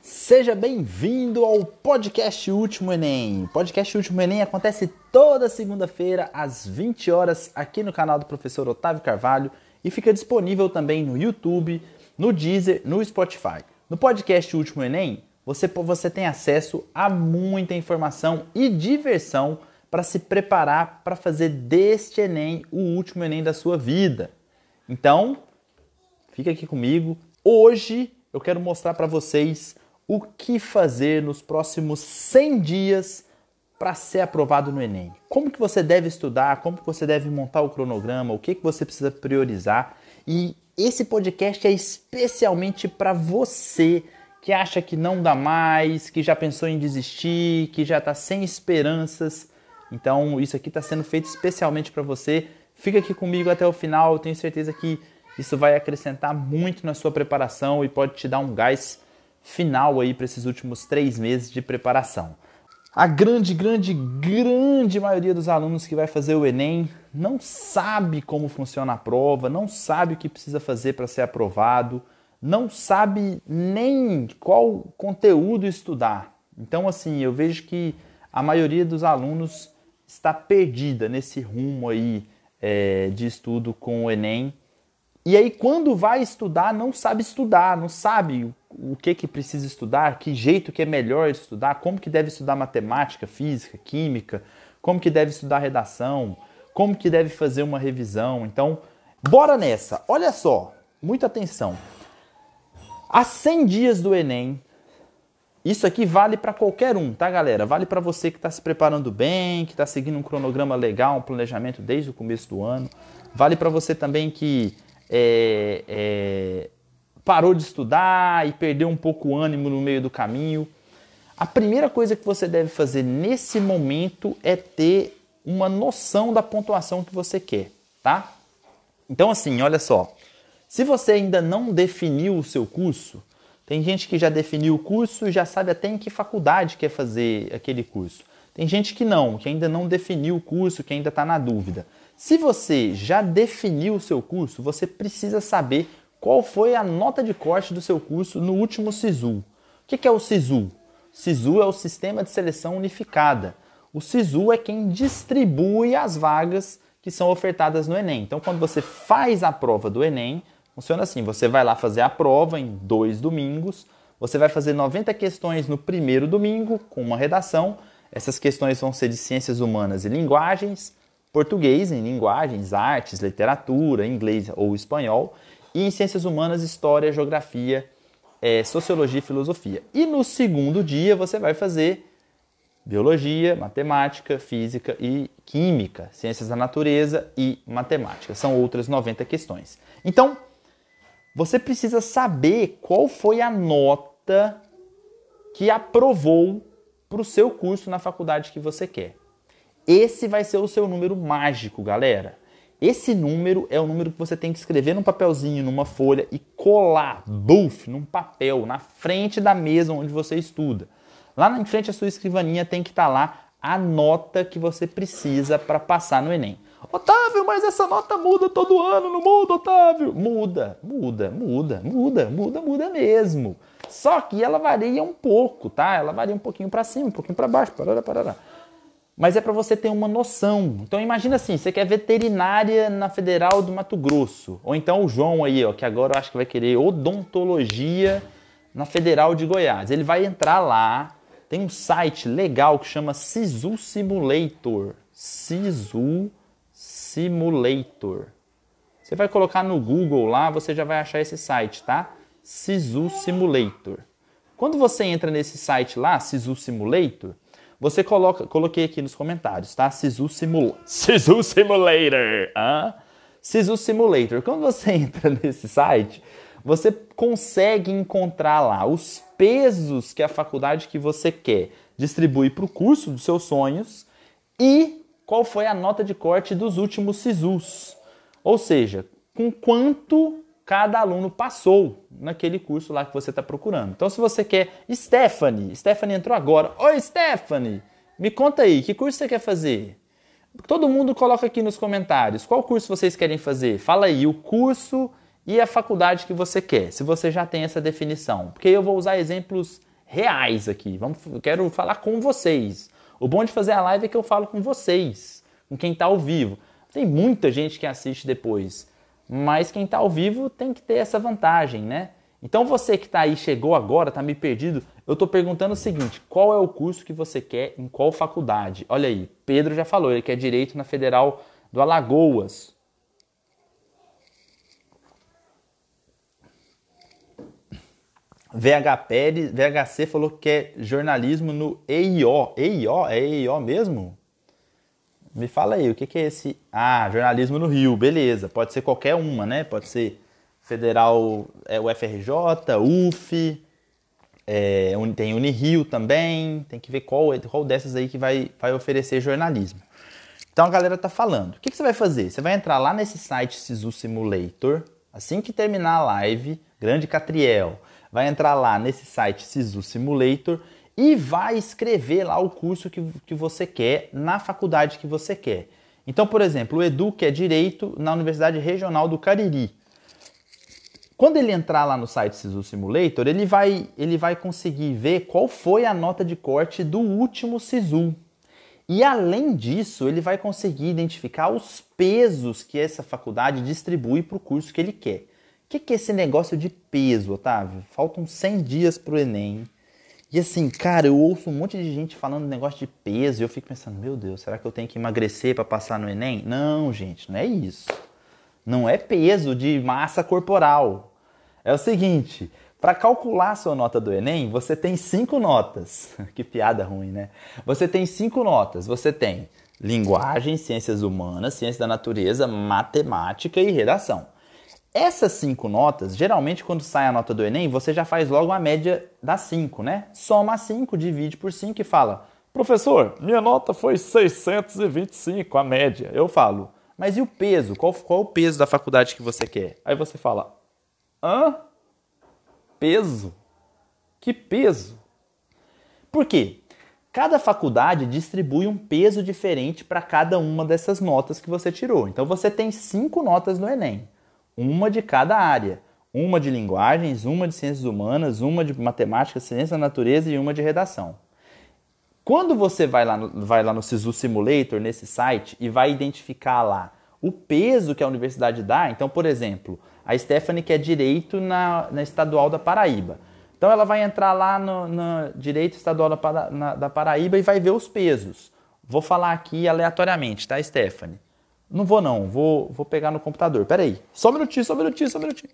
Seja bem-vindo ao podcast Último Enem. Podcast Último Enem acontece toda segunda-feira às 20 horas aqui no canal do professor Otávio Carvalho e fica disponível também no YouTube, no Deezer, no Spotify. No podcast Último Enem, você, você tem acesso a muita informação e diversão para se preparar para fazer deste Enem o último Enem da sua vida. Então, fica aqui comigo. Hoje eu quero mostrar para vocês o que fazer nos próximos 100 dias para ser aprovado no Enem. Como que você deve estudar, como que você deve montar o cronograma, o que, que você precisa priorizar. E esse podcast é especialmente para você que acha que não dá mais, que já pensou em desistir, que já está sem esperanças. Então, isso aqui está sendo feito especialmente para você. Fica aqui comigo até o final, eu tenho certeza que isso vai acrescentar muito na sua preparação e pode te dar um gás final aí para esses últimos três meses de preparação. A grande, grande, grande maioria dos alunos que vai fazer o Enem não sabe como funciona a prova, não sabe o que precisa fazer para ser aprovado, não sabe nem qual conteúdo estudar. Então, assim, eu vejo que a maioria dos alunos está perdida nesse rumo aí é, de estudo com o Enem. E aí, quando vai estudar, não sabe estudar, não sabe o que, que precisa estudar, que jeito que é melhor estudar, como que deve estudar matemática, física, química, como que deve estudar redação, como que deve fazer uma revisão. Então, bora nessa. Olha só, muita atenção. Há 100 dias do Enem, isso aqui vale para qualquer um, tá, galera? Vale para você que está se preparando bem, que está seguindo um cronograma legal, um planejamento desde o começo do ano. Vale para você também que é, é, parou de estudar e perdeu um pouco o ânimo no meio do caminho. A primeira coisa que você deve fazer nesse momento é ter uma noção da pontuação que você quer, tá? Então, assim, olha só. Se você ainda não definiu o seu curso, tem gente que já definiu o curso e já sabe até em que faculdade quer fazer aquele curso. Tem gente que não, que ainda não definiu o curso, que ainda está na dúvida. Se você já definiu o seu curso, você precisa saber qual foi a nota de corte do seu curso no último SISU. O que é o SISU? SISU é o Sistema de Seleção Unificada. O SISU é quem distribui as vagas que são ofertadas no Enem. Então, quando você faz a prova do Enem, funciona assim: você vai lá fazer a prova em dois domingos, você vai fazer 90 questões no primeiro domingo, com uma redação. Essas questões vão ser de ciências humanas e linguagens, português em linguagens, artes, literatura, inglês ou espanhol, e em ciências humanas, história, geografia, é, sociologia e filosofia. E no segundo dia você vai fazer biologia, matemática, física e química, ciências da natureza e matemática. São outras 90 questões. Então, você precisa saber qual foi a nota que aprovou para o seu curso na faculdade que você quer. Esse vai ser o seu número mágico, galera. Esse número é o número que você tem que escrever num papelzinho, numa folha e colar, buff, num papel, na frente da mesa onde você estuda. Lá na frente a sua escrivaninha tem que estar tá lá a nota que você precisa para passar no Enem. Otávio, mas essa nota muda todo ano, não muda, Otávio? Muda, muda, muda, muda, muda, muda mesmo. Só que ela varia um pouco, tá? Ela varia um pouquinho para cima, um pouquinho para baixo, parará, parará mas é para você ter uma noção. Então imagina assim, você quer veterinária na Federal do Mato Grosso, ou então o João aí, ó, que agora eu acho que vai querer odontologia na Federal de Goiás. Ele vai entrar lá, tem um site legal que chama Sisu Simulator. Sisu Simulator. Você vai colocar no Google lá, você já vai achar esse site, tá? Sisu Simulator. Quando você entra nesse site lá, Sisu Simulator, você coloca, coloquei aqui nos comentários, tá? Sisu, Simula Sisu Simulator. Ah? Sisu Simulator. Quando você entra nesse site, você consegue encontrar lá os pesos que a faculdade que você quer distribui para o curso dos seus sonhos e qual foi a nota de corte dos últimos SISUs. Ou seja, com quanto cada aluno passou naquele curso lá que você está procurando. Então, se você quer Stephanie, Stephanie entrou agora. Oi, Stephanie, me conta aí, que curso você quer fazer? Todo mundo coloca aqui nos comentários qual curso vocês querem fazer. Fala aí o curso e a faculdade que você quer, se você já tem essa definição. Porque eu vou usar exemplos reais aqui. Vamos, quero falar com vocês. O bom de fazer a live é que eu falo com vocês, com quem está ao vivo. Tem muita gente que assiste depois, mas quem está ao vivo tem que ter essa vantagem, né? Então você que está aí, chegou agora, está meio perdido, eu estou perguntando o seguinte: qual é o curso que você quer em qual faculdade? Olha aí, Pedro já falou, ele quer direito na Federal do Alagoas. VH Pérez, VHC falou que é jornalismo no EIO. EIO? É EIO mesmo? Me fala aí, o que, que é esse? Ah, jornalismo no Rio, beleza. Pode ser qualquer uma, né? Pode ser Federal, é, UFRJ, UF, é, tem Unirio também. Tem que ver qual, qual dessas aí que vai, vai oferecer jornalismo. Então a galera tá falando. O que, que você vai fazer? Você vai entrar lá nesse site Sisu Simulator, assim que terminar a live, Grande Catriel vai entrar lá nesse site Sisu Simulator e vai escrever lá o curso que, que você quer na faculdade que você quer. Então, por exemplo, o Edu quer Direito na Universidade Regional do Cariri. Quando ele entrar lá no site Sisu Simulator, ele vai, ele vai conseguir ver qual foi a nota de corte do último Sisu. E além disso, ele vai conseguir identificar os pesos que essa faculdade distribui para o curso que ele quer. O que, que é esse negócio de peso, Otávio? Faltam 100 dias pro Enem. E assim, cara, eu ouço um monte de gente falando negócio de peso e eu fico pensando, meu Deus, será que eu tenho que emagrecer para passar no Enem? Não, gente, não é isso. Não é peso de massa corporal. É o seguinte, para calcular a sua nota do Enem, você tem cinco notas. que piada ruim, né? Você tem cinco notas. Você tem linguagem, ciências humanas, ciência da natureza, matemática e redação. Essas cinco notas, geralmente quando sai a nota do Enem, você já faz logo a média das cinco, né? Soma 5, divide por 5 e fala: Professor, minha nota foi 625, a média. Eu falo: Mas e o peso? Qual, qual o peso da faculdade que você quer? Aí você fala: Hã? Peso? Que peso? Por quê? Cada faculdade distribui um peso diferente para cada uma dessas notas que você tirou. Então você tem cinco notas no Enem uma de cada área. Uma de linguagens, uma de ciências humanas, uma de matemática, ciência da natureza e uma de redação. Quando você vai lá, no, vai lá no SISU Simulator, nesse site, e vai identificar lá o peso que a universidade dá, então, por exemplo, a Stephanie quer direito na, na Estadual da Paraíba. Então ela vai entrar lá no, no Direito Estadual da, na, da Paraíba e vai ver os pesos. Vou falar aqui aleatoriamente, tá, Stephanie? Não vou não, vou, vou pegar no computador. Pera aí. Só um minutinho, só um minutinho, só um minutinho.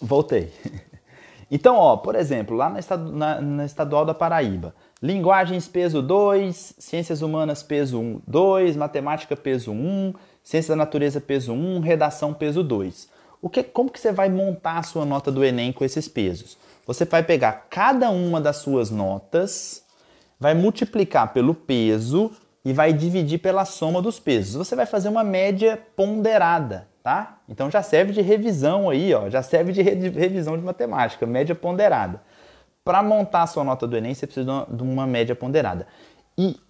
Voltei. Então, ó, por exemplo, lá na, na, na Estadual da Paraíba, Linguagens peso 2, Ciências Humanas peso 1, 2, Matemática peso 1, Ciência da Natureza peso 1, Redação peso 2. O que, como que você vai montar a sua nota do Enem com esses pesos? Você vai pegar cada uma das suas notas, vai multiplicar pelo peso e vai dividir pela soma dos pesos. Você vai fazer uma média ponderada, tá? Então já serve de revisão aí, ó, já serve de revisão de matemática, média ponderada para montar a sua nota do Enem, você precisa de uma média ponderada. E,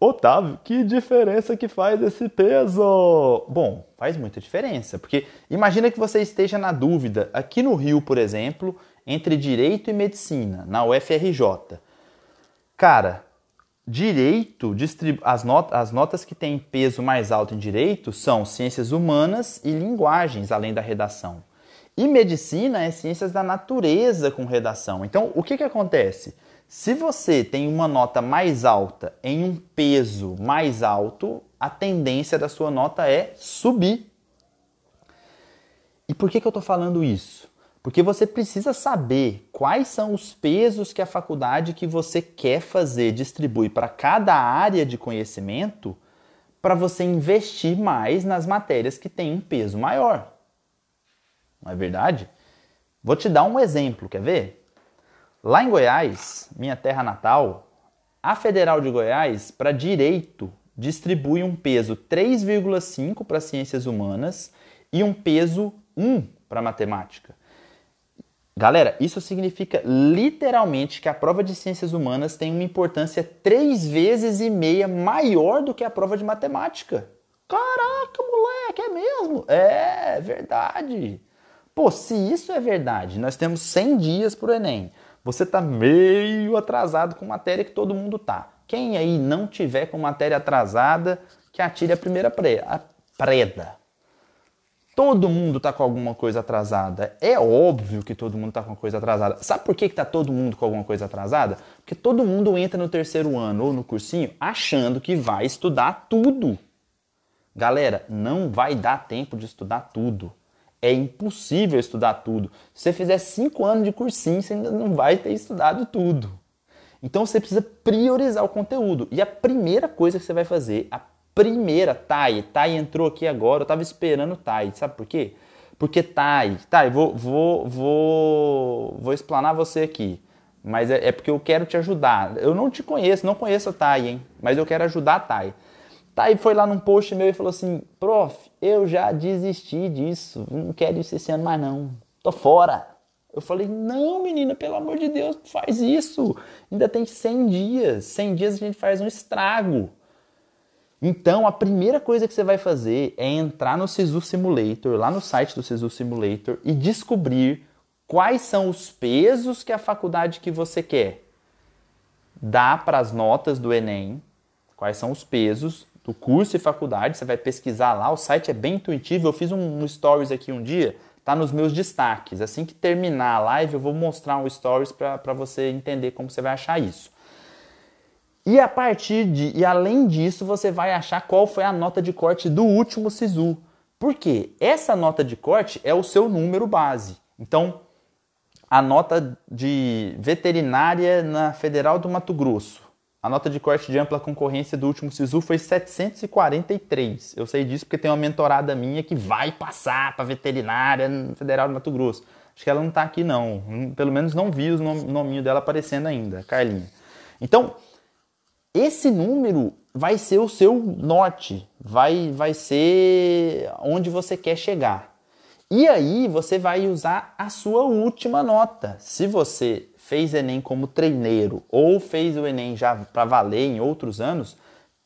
Otávio, que diferença que faz esse peso? Bom, faz muita diferença, porque imagina que você esteja na dúvida, aqui no Rio, por exemplo, entre direito e medicina, na UFRJ. Cara, direito, as, not as notas que têm peso mais alto em direito são ciências humanas e linguagens, além da redação. E medicina é ciências da natureza com redação. Então, o que, que acontece? Se você tem uma nota mais alta em um peso mais alto, a tendência da sua nota é subir. E por que, que eu estou falando isso? Porque você precisa saber quais são os pesos que a faculdade que você quer fazer distribui para cada área de conhecimento para você investir mais nas matérias que têm um peso maior não é verdade? Vou te dar um exemplo, quer ver? Lá em Goiás, minha terra natal, a Federal de Goiás, para direito, distribui um peso 3,5 para ciências humanas e um peso 1 para matemática. Galera, isso significa literalmente que a prova de ciências humanas tem uma importância três vezes e meia maior do que a prova de matemática. Caraca, moleque, é mesmo? É, verdade. Pô, se isso é verdade, nós temos 100 dias para o Enem. Você está meio atrasado com matéria que todo mundo tá. Quem aí não tiver com matéria atrasada, que atire a primeira preda. Todo mundo está com alguma coisa atrasada. É óbvio que todo mundo está com uma coisa atrasada. Sabe por que está todo mundo com alguma coisa atrasada? Porque todo mundo entra no terceiro ano ou no cursinho achando que vai estudar tudo. Galera, não vai dar tempo de estudar tudo. É impossível estudar tudo. Se você fizer cinco anos de cursinho, você ainda não vai ter estudado tudo. Então você precisa priorizar o conteúdo. E a primeira coisa que você vai fazer, a primeira, Thay, Thay entrou aqui agora, eu estava esperando Thay, sabe por quê? Porque Thay, Thay, vou, vou, vou, vou explanar você aqui, mas é, é, porque eu quero te ajudar. Eu não te conheço, não conheço a Thay, hein? Mas eu quero ajudar a Thay. Thay foi lá num post meu e falou assim, prof, eu já desisti disso, não quero isso esse ano mais não, tô fora. Eu falei, não menina, pelo amor de Deus, faz isso, ainda tem 100 dias, 100 dias a gente faz um estrago. Então, a primeira coisa que você vai fazer é entrar no Sisu Simulator, lá no site do Sisu Simulator, e descobrir quais são os pesos que a faculdade que você quer dá para as notas do Enem, quais são os pesos do curso e faculdade. Você vai pesquisar lá, o site é bem intuitivo. Eu fiz um, stories aqui um dia, tá nos meus destaques. Assim que terminar a live, eu vou mostrar um stories para você entender como você vai achar isso. E a partir de e além disso, você vai achar qual foi a nota de corte do último SISU. Por quê? Essa nota de corte é o seu número base. Então, a nota de veterinária na Federal do Mato Grosso, a nota de corte de ampla concorrência do último SISU foi 743. Eu sei disso porque tem uma mentorada minha que vai passar para veterinária na Federal do Mato Grosso. Acho que ela não está aqui não. Pelo menos não vi o nominho dela aparecendo ainda, Carlinha. Então, esse número vai ser o seu norte, vai, vai ser onde você quer chegar. E aí você vai usar a sua última nota. Se você fez Enem como treineiro ou fez o Enem já para valer em outros anos,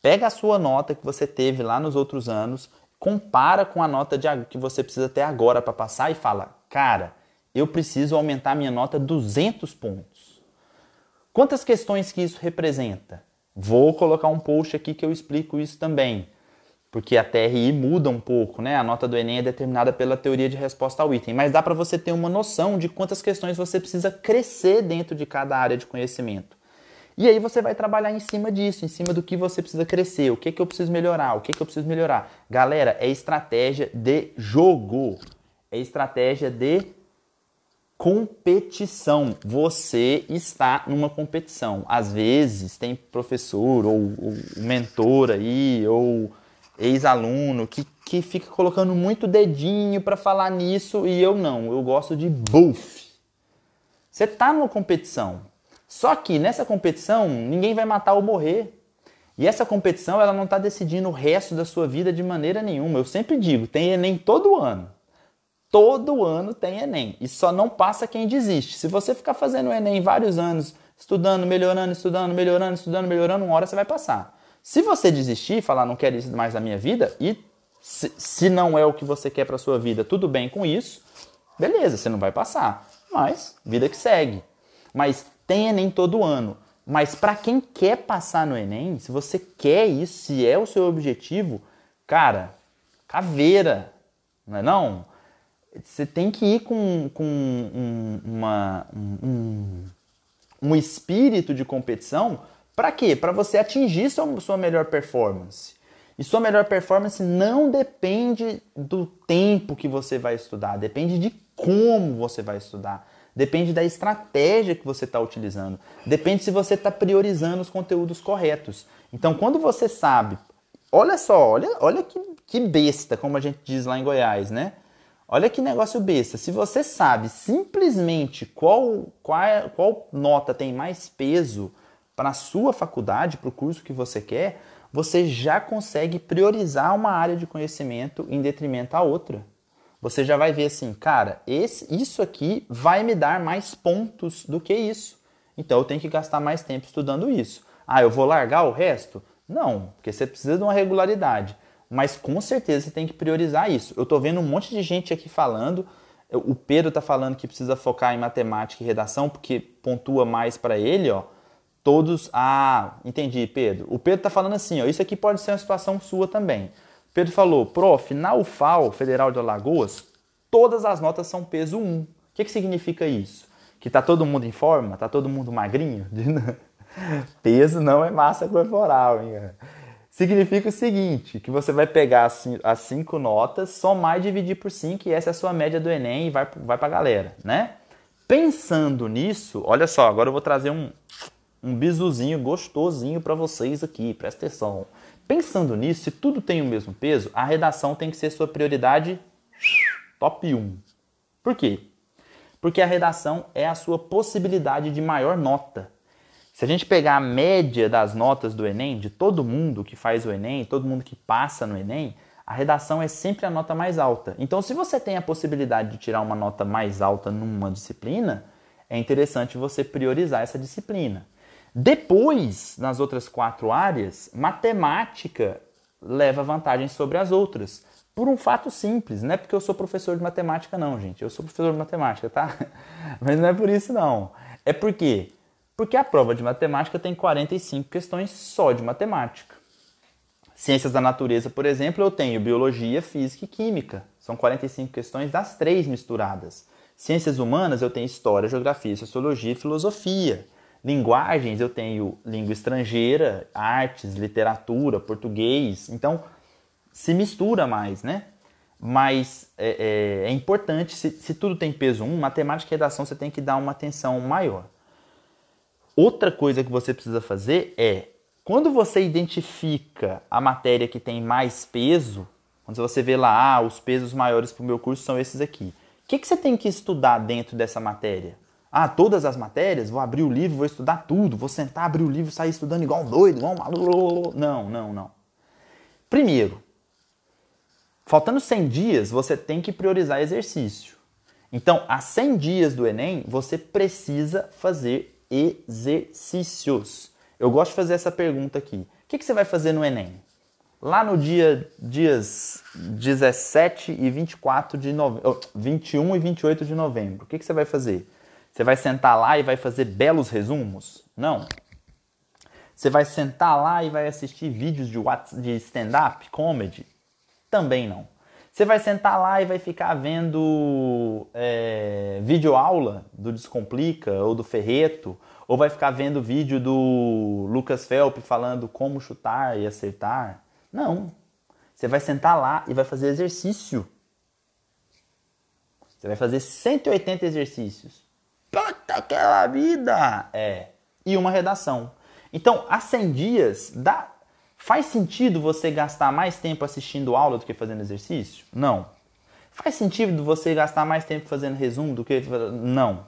pega a sua nota que você teve lá nos outros anos, compara com a nota de, que você precisa ter agora para passar e fala: "Cara, eu preciso aumentar minha nota 200 pontos". Quantas questões que isso representa? Vou colocar um post aqui que eu explico isso também, porque a TRI muda um pouco, né? A nota do Enem é determinada pela teoria de resposta ao item, mas dá para você ter uma noção de quantas questões você precisa crescer dentro de cada área de conhecimento. E aí você vai trabalhar em cima disso, em cima do que você precisa crescer, o que, que eu preciso melhorar, o que, que eu preciso melhorar. Galera, é estratégia de jogo, é estratégia de competição. Você está numa competição. Às vezes tem professor ou, ou mentor aí, ou ex-aluno que, que fica colocando muito dedinho para falar nisso e eu não. Eu gosto de buff. Você está numa competição. Só que nessa competição ninguém vai matar ou morrer. E essa competição ela não está decidindo o resto da sua vida de maneira nenhuma. Eu sempre digo, tem Enem todo ano. Todo ano tem Enem. E só não passa quem desiste. Se você ficar fazendo Enem vários anos, estudando, melhorando, estudando, melhorando, estudando, melhorando, uma hora você vai passar. Se você desistir e falar não quero isso mais na minha vida, e se, se não é o que você quer para sua vida, tudo bem com isso, beleza, você não vai passar. Mas vida que segue. Mas tem Enem todo ano. Mas para quem quer passar no Enem, se você quer isso, se é o seu objetivo, cara, caveira, não é não? Você tem que ir com, com um, uma, um, um espírito de competição para quê? Para você atingir sua, sua melhor performance. E sua melhor performance não depende do tempo que você vai estudar, depende de como você vai estudar, depende da estratégia que você está utilizando, depende se você está priorizando os conteúdos corretos. Então, quando você sabe, olha só, olha, olha que, que besta, como a gente diz lá em Goiás, né? Olha que negócio besta. Se você sabe simplesmente qual, qual, qual nota tem mais peso para a sua faculdade, para o curso que você quer, você já consegue priorizar uma área de conhecimento em detrimento à outra. Você já vai ver assim, cara, esse, isso aqui vai me dar mais pontos do que isso. Então eu tenho que gastar mais tempo estudando isso. Ah, eu vou largar o resto? Não, porque você precisa de uma regularidade. Mas com certeza você tem que priorizar isso. Eu estou vendo um monte de gente aqui falando. O Pedro está falando que precisa focar em matemática e redação porque pontua mais para ele, ó. Todos. Ah, entendi, Pedro. O Pedro está falando assim, ó. Isso aqui pode ser uma situação sua também. Pedro falou, prof, na UFAL, Federal de Alagoas, todas as notas são peso 1. O que, que significa isso? Que tá todo mundo em forma? Tá todo mundo magrinho? Peso não é massa corporal, hein? Significa o seguinte, que você vai pegar as cinco notas, somar e dividir por 5, e essa é a sua média do Enem e vai, vai pra galera, né? Pensando nisso, olha só, agora eu vou trazer um, um bisuzinho gostosinho para vocês aqui, presta atenção. Pensando nisso, se tudo tem o mesmo peso, a redação tem que ser sua prioridade top 1. Por quê? Porque a redação é a sua possibilidade de maior nota. Se a gente pegar a média das notas do Enem, de todo mundo que faz o Enem, todo mundo que passa no Enem, a redação é sempre a nota mais alta. Então, se você tem a possibilidade de tirar uma nota mais alta numa disciplina, é interessante você priorizar essa disciplina. Depois, nas outras quatro áreas, matemática leva vantagem sobre as outras. Por um fato simples, não é porque eu sou professor de matemática, não, gente. Eu sou professor de matemática, tá? Mas não é por isso, não. É porque porque a prova de matemática tem 45 questões só de matemática. Ciências da natureza, por exemplo, eu tenho biologia, física e química. São 45 questões das três misturadas. Ciências humanas, eu tenho história, geografia, sociologia e filosofia. Linguagens, eu tenho língua estrangeira, artes, literatura, português. Então, se mistura mais, né? Mas é, é, é importante, se, se, tudo tem peso 1, matemática e redação você tem que dar uma atenção maior. Outra coisa que você precisa fazer é, quando você identifica a matéria que tem mais peso, quando você vê lá, ah, os pesos maiores para o meu curso são esses aqui. O que, que você tem que estudar dentro dessa matéria? Ah, todas as matérias? Vou abrir o livro, vou estudar tudo, vou sentar, abrir o livro, sair estudando igual um doido, igual um maluco. Não, não, não. Primeiro, faltando 100 dias, você tem que priorizar exercício. Então, a 100 dias do Enem, você precisa fazer exercícios. Eu gosto de fazer essa pergunta aqui. O que, que você vai fazer no Enem? Lá no dia dias 17 e 24 de novembro, 21 e 28 de novembro, o que, que você vai fazer? Você vai sentar lá e vai fazer belos resumos? Não. Você vai sentar lá e vai assistir vídeos de, de stand-up, comedy? Também não. Você vai sentar lá e vai ficar vendo é, vídeo aula do Descomplica ou do Ferreto, ou vai ficar vendo vídeo do Lucas Felp falando como chutar e acertar. Não. Você vai sentar lá e vai fazer exercício. Você vai fazer 180 exercícios. Puta aquela vida! É. E uma redação. Então, há 100 dias, dá, Faz sentido você gastar mais tempo assistindo aula do que fazendo exercício? Não. Faz sentido você gastar mais tempo fazendo resumo do que. Não.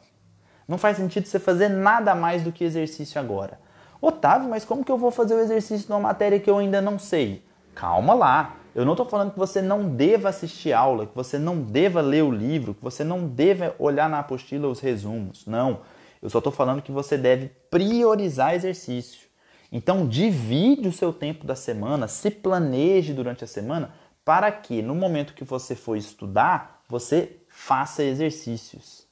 Não faz sentido você fazer nada mais do que exercício agora. Otávio, mas como que eu vou fazer o exercício numa matéria que eu ainda não sei? Calma lá. Eu não estou falando que você não deva assistir aula, que você não deva ler o livro, que você não deva olhar na apostila os resumos. Não. Eu só estou falando que você deve priorizar exercício. Então, divide o seu tempo da semana, se planeje durante a semana para que no momento que você for estudar, você faça exercícios.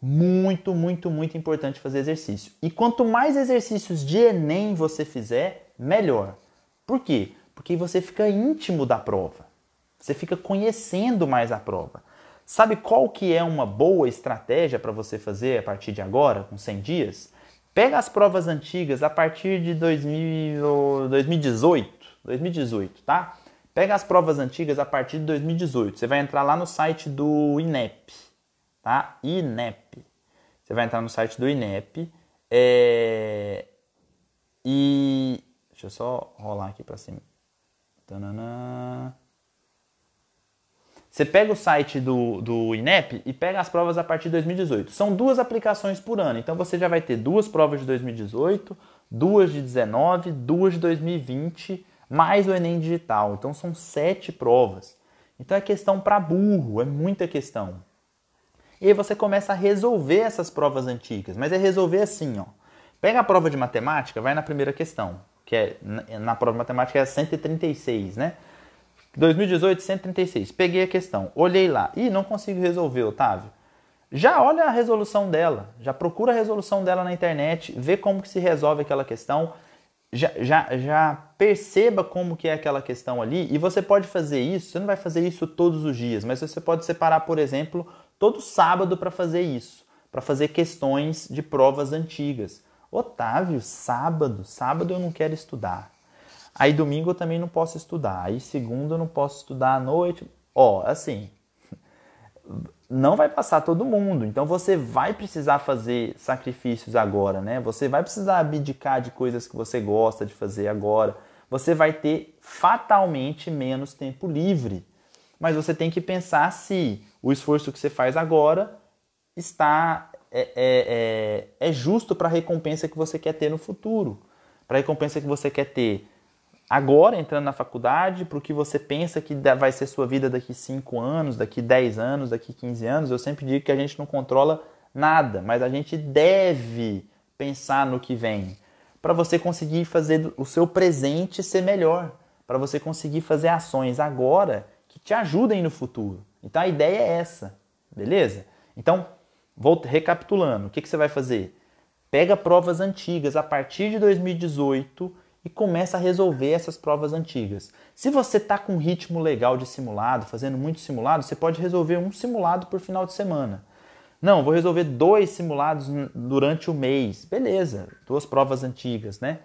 Muito, muito, muito importante fazer exercício. E quanto mais exercícios de Enem você fizer, melhor. Por quê? Porque você fica íntimo da prova. Você fica conhecendo mais a prova. Sabe qual que é uma boa estratégia para você fazer a partir de agora, com 100 dias? Pega as provas antigas a partir de 2000, 2018, 2018, tá? Pega as provas antigas a partir de 2018. Você vai entrar lá no site do INEP, tá? INEP. Você vai entrar no site do INEP é... e deixa eu só rolar aqui para cima. Tanana. Você pega o site do, do INEP e pega as provas a partir de 2018. São duas aplicações por ano, então você já vai ter duas provas de 2018, duas de 19, duas de 2020, mais o Enem Digital. Então são sete provas. Então é questão para burro, é muita questão. E aí você começa a resolver essas provas antigas, mas é resolver assim, ó. Pega a prova de matemática, vai na primeira questão, que é na prova de matemática é 136, né? 2018, 136. Peguei a questão, olhei lá. e não consigo resolver, Otávio. Já olha a resolução dela, já procura a resolução dela na internet, vê como que se resolve aquela questão, já, já, já perceba como que é aquela questão ali e você pode fazer isso, você não vai fazer isso todos os dias, mas você pode separar, por exemplo, todo sábado para fazer isso, para fazer questões de provas antigas. Otávio, sábado, sábado eu não quero estudar. Aí domingo eu também não posso estudar. Aí segunda eu não posso estudar à noite. Ó, assim, não vai passar todo mundo. Então você vai precisar fazer sacrifícios agora, né? Você vai precisar abdicar de coisas que você gosta de fazer agora. Você vai ter fatalmente menos tempo livre. Mas você tem que pensar se o esforço que você faz agora está é, é, é, é justo para a recompensa que você quer ter no futuro. Para a recompensa que você quer ter agora entrando na faculdade, para o que você pensa que vai ser sua vida daqui 5 anos, daqui 10 anos, daqui 15 anos. Eu sempre digo que a gente não controla nada, mas a gente deve pensar no que vem, para você conseguir fazer o seu presente ser melhor, para você conseguir fazer ações agora que te ajudem no futuro. Então a ideia é essa, beleza? Então, vou recapitulando, o que, que você vai fazer? Pega provas antigas a partir de 2018 e começa a resolver essas provas antigas. Se você está com um ritmo legal de simulado, fazendo muito simulado, você pode resolver um simulado por final de semana. Não, vou resolver dois simulados durante o mês. Beleza, duas provas antigas, né?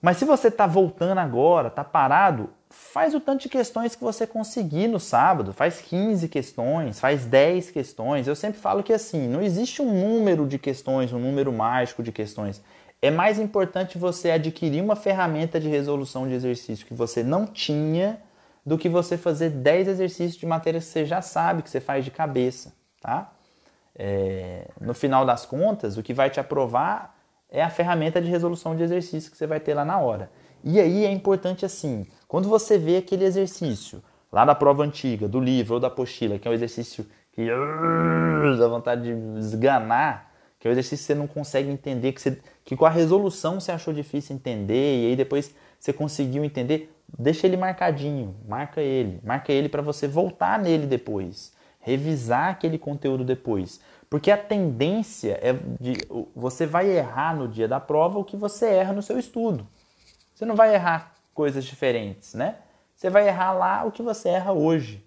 Mas se você está voltando agora, está parado, faz o tanto de questões que você conseguir no sábado. Faz 15 questões, faz 10 questões. Eu sempre falo que assim, não existe um número de questões, um número mágico de questões é mais importante você adquirir uma ferramenta de resolução de exercício que você não tinha do que você fazer 10 exercícios de matéria que você já sabe, que você faz de cabeça, tá? É, no final das contas, o que vai te aprovar é a ferramenta de resolução de exercício que você vai ter lá na hora. E aí é importante assim, quando você vê aquele exercício lá da prova antiga, do livro ou da apostila, que é um exercício que dá vontade de esganar, que é o exercício que você não consegue entender, que, você, que com a resolução você achou difícil entender, e aí depois você conseguiu entender, deixa ele marcadinho, marca ele, marca ele para você voltar nele depois, revisar aquele conteúdo depois. Porque a tendência é de você vai errar no dia da prova o que você erra no seu estudo. Você não vai errar coisas diferentes, né? Você vai errar lá o que você erra hoje.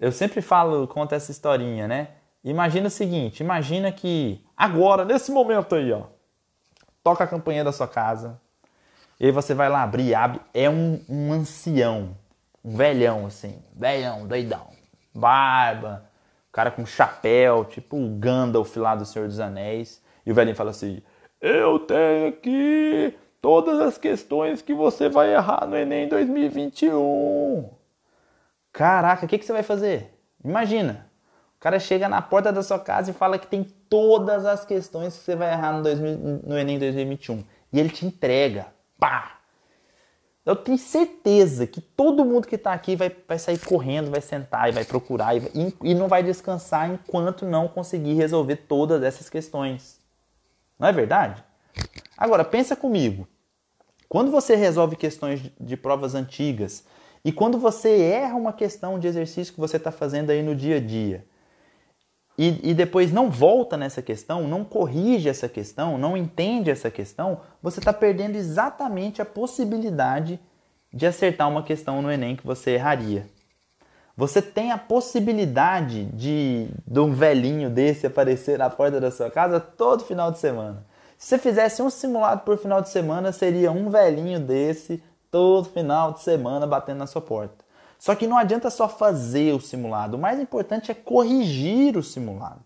Eu sempre falo, conto essa historinha, né? Imagina o seguinte, imagina que agora, nesse momento aí, ó, toca a campanha da sua casa, e aí você vai lá abrir, abre, é um, um ancião, um velhão assim, velhão, doidão, barba, cara com chapéu, tipo o Gandalf lá do Senhor dos Anéis, e o velhinho fala assim, eu tenho aqui todas as questões que você vai errar no Enem 2021. Caraca, o que, que você vai fazer? Imagina, cara chega na porta da sua casa e fala que tem todas as questões que você vai errar no, 2000, no Enem 2021. E ele te entrega. Pá! Eu tenho certeza que todo mundo que está aqui vai, vai sair correndo, vai sentar e vai procurar e, vai, e não vai descansar enquanto não conseguir resolver todas essas questões. Não é verdade? Agora, pensa comigo. Quando você resolve questões de, de provas antigas e quando você erra uma questão de exercício que você está fazendo aí no dia a dia, e, e depois não volta nessa questão, não corrige essa questão, não entende essa questão, você está perdendo exatamente a possibilidade de acertar uma questão no Enem que você erraria. Você tem a possibilidade de, de um velhinho desse aparecer na porta da sua casa todo final de semana. Se você fizesse um simulado por final de semana, seria um velhinho desse todo final de semana batendo na sua porta. Só que não adianta só fazer o simulado, o mais importante é corrigir o simulado.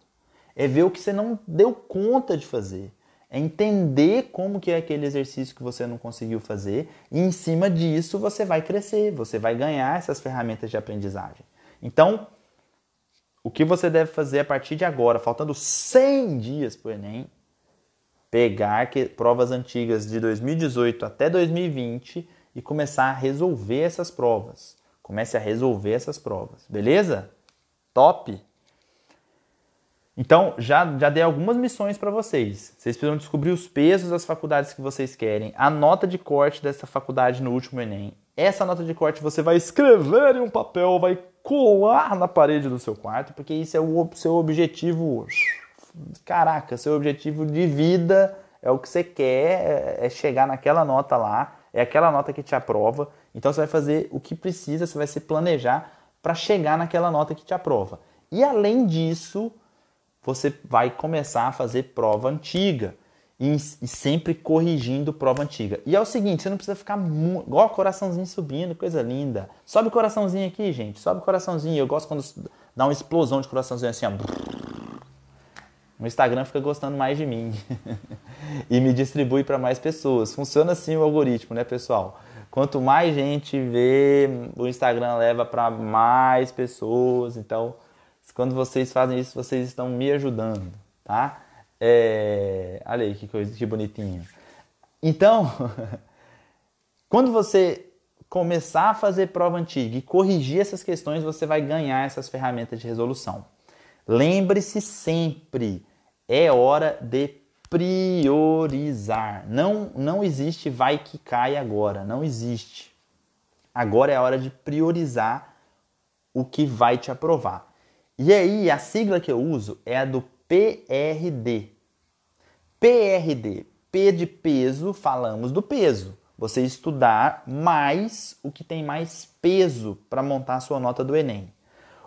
É ver o que você não deu conta de fazer. É entender como que é aquele exercício que você não conseguiu fazer e em cima disso você vai crescer, você vai ganhar essas ferramentas de aprendizagem. Então, o que você deve fazer a partir de agora, faltando 100 dias para o Enem, pegar que, provas antigas de 2018 até 2020 e começar a resolver essas provas. Comece a resolver essas provas, beleza? Top! Então, já, já dei algumas missões para vocês. Vocês precisam descobrir os pesos das faculdades que vocês querem, a nota de corte dessa faculdade no último Enem. Essa nota de corte você vai escrever em um papel, vai colar na parede do seu quarto, porque isso é o seu objetivo. Caraca, seu objetivo de vida é o que você quer, é, é chegar naquela nota lá, é aquela nota que te aprova. Então você vai fazer o que precisa, você vai se planejar para chegar naquela nota que te aprova. E além disso, você vai começar a fazer prova antiga e, e sempre corrigindo prova antiga. E é o seguinte, você não precisa ficar igual coraçãozinho subindo, coisa linda. Sobe o coraçãozinho aqui, gente. Sobe o coraçãozinho. Eu gosto quando dá uma explosão de coraçãozinho assim, ó. O Instagram fica gostando mais de mim e me distribui para mais pessoas. Funciona assim o algoritmo, né, pessoal? Quanto mais gente vê, o Instagram leva para mais pessoas. Então, quando vocês fazem isso, vocês estão me ajudando, tá? É... Olha aí que coisa, que bonitinho. Então, quando você começar a fazer prova antiga e corrigir essas questões, você vai ganhar essas ferramentas de resolução. Lembre-se sempre, é hora de priorizar. Não, não existe vai que cai agora, não existe. Agora é a hora de priorizar o que vai te aprovar. E aí, a sigla que eu uso é a do PRD. PRD, P de peso, falamos do peso. Você estudar mais o que tem mais peso para montar a sua nota do Enem.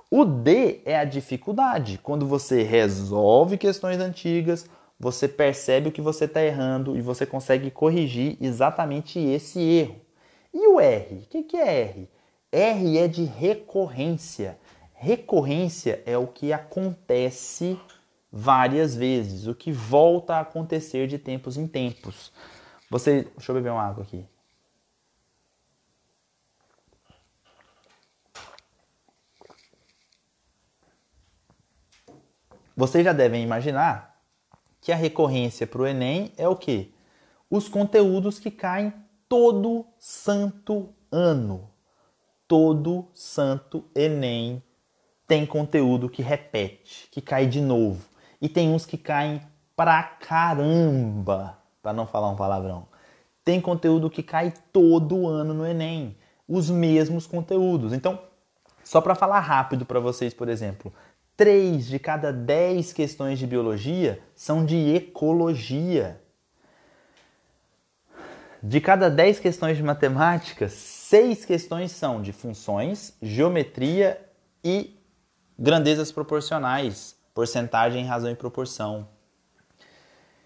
O D é a dificuldade, quando você resolve questões antigas, você percebe o que você está errando e você consegue corrigir exatamente esse erro. E o R? O que é R? R é de recorrência. Recorrência é o que acontece várias vezes, o que volta a acontecer de tempos em tempos. Você, deixa eu beber uma água aqui. Vocês já devem imaginar que a recorrência para o Enem é o que? Os conteúdos que caem todo santo ano. Todo santo Enem tem conteúdo que repete, que cai de novo. E tem uns que caem pra caramba, para não falar um palavrão. Tem conteúdo que cai todo ano no Enem, os mesmos conteúdos. Então, só para falar rápido para vocês, por exemplo, três de cada dez questões de biologia são de ecologia. De cada 10 questões de matemática, seis questões são de funções, geometria e grandezas proporcionais, porcentagem, razão e proporção.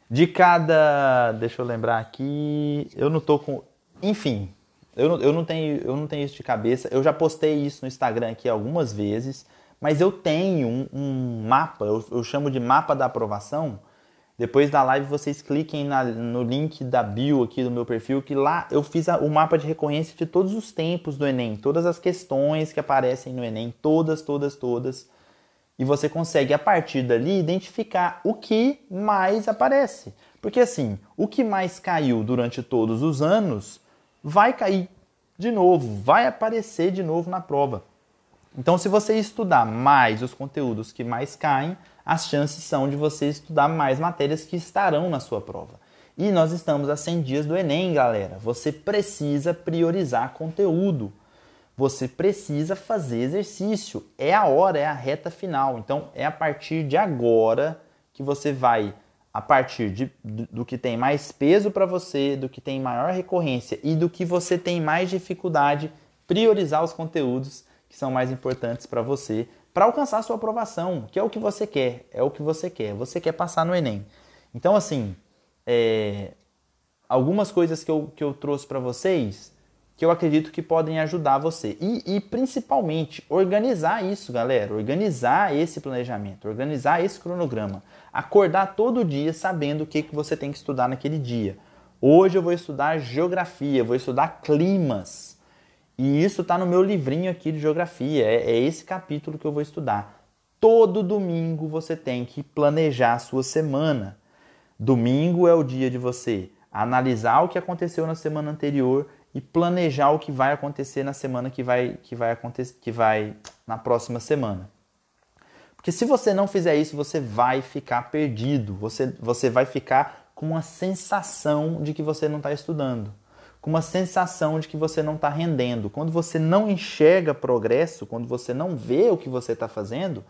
De cada, deixa eu lembrar aqui, eu não tô com, enfim, eu não, eu não tenho, eu não tenho isso de cabeça. Eu já postei isso no Instagram aqui algumas vezes, mas eu tenho um, um mapa, eu, eu chamo de mapa da aprovação, depois da live vocês cliquem na, no link da bio aqui do meu perfil, que lá eu fiz a, o mapa de recorrência de todos os tempos do Enem, todas as questões que aparecem no Enem, todas, todas, todas. E você consegue a partir dali identificar o que mais aparece. Porque assim, o que mais caiu durante todos os anos vai cair de novo, vai aparecer de novo na prova. Então, se você estudar mais os conteúdos que mais caem, as chances são de você estudar mais matérias que estarão na sua prova. E nós estamos a 100 dias do Enem, galera. Você precisa priorizar conteúdo. Você precisa fazer exercício. É a hora, é a reta final. Então, é a partir de agora que você vai, a partir de, do, do que tem mais peso para você, do que tem maior recorrência e do que você tem mais dificuldade, priorizar os conteúdos que são mais importantes para você, para alcançar a sua aprovação, que é o que você quer, é o que você quer. Você quer passar no Enem. Então, assim, é, algumas coisas que eu, que eu trouxe para vocês que eu acredito que podem ajudar você. E, e, principalmente, organizar isso, galera. Organizar esse planejamento, organizar esse cronograma. Acordar todo dia sabendo o que, que você tem que estudar naquele dia. Hoje eu vou estudar geografia, vou estudar climas E isso está no meu livrinho aqui de geografia. É, é esse capítulo que eu vou estudar. Todo domingo você tem que planejar a sua semana. Domingo é o dia de você analisar o que aconteceu na semana anterior e planejar o que vai acontecer na semana que vai que vai acontecer que vai na próxima semana. Porque se você não fizer isso, você vai ficar perdido. Você você vai ficar com uma sensação de que você não está estudando, com uma sensação de que você não está rendendo. Quando você não enxerga progresso, quando você não vê o que você está fazendo,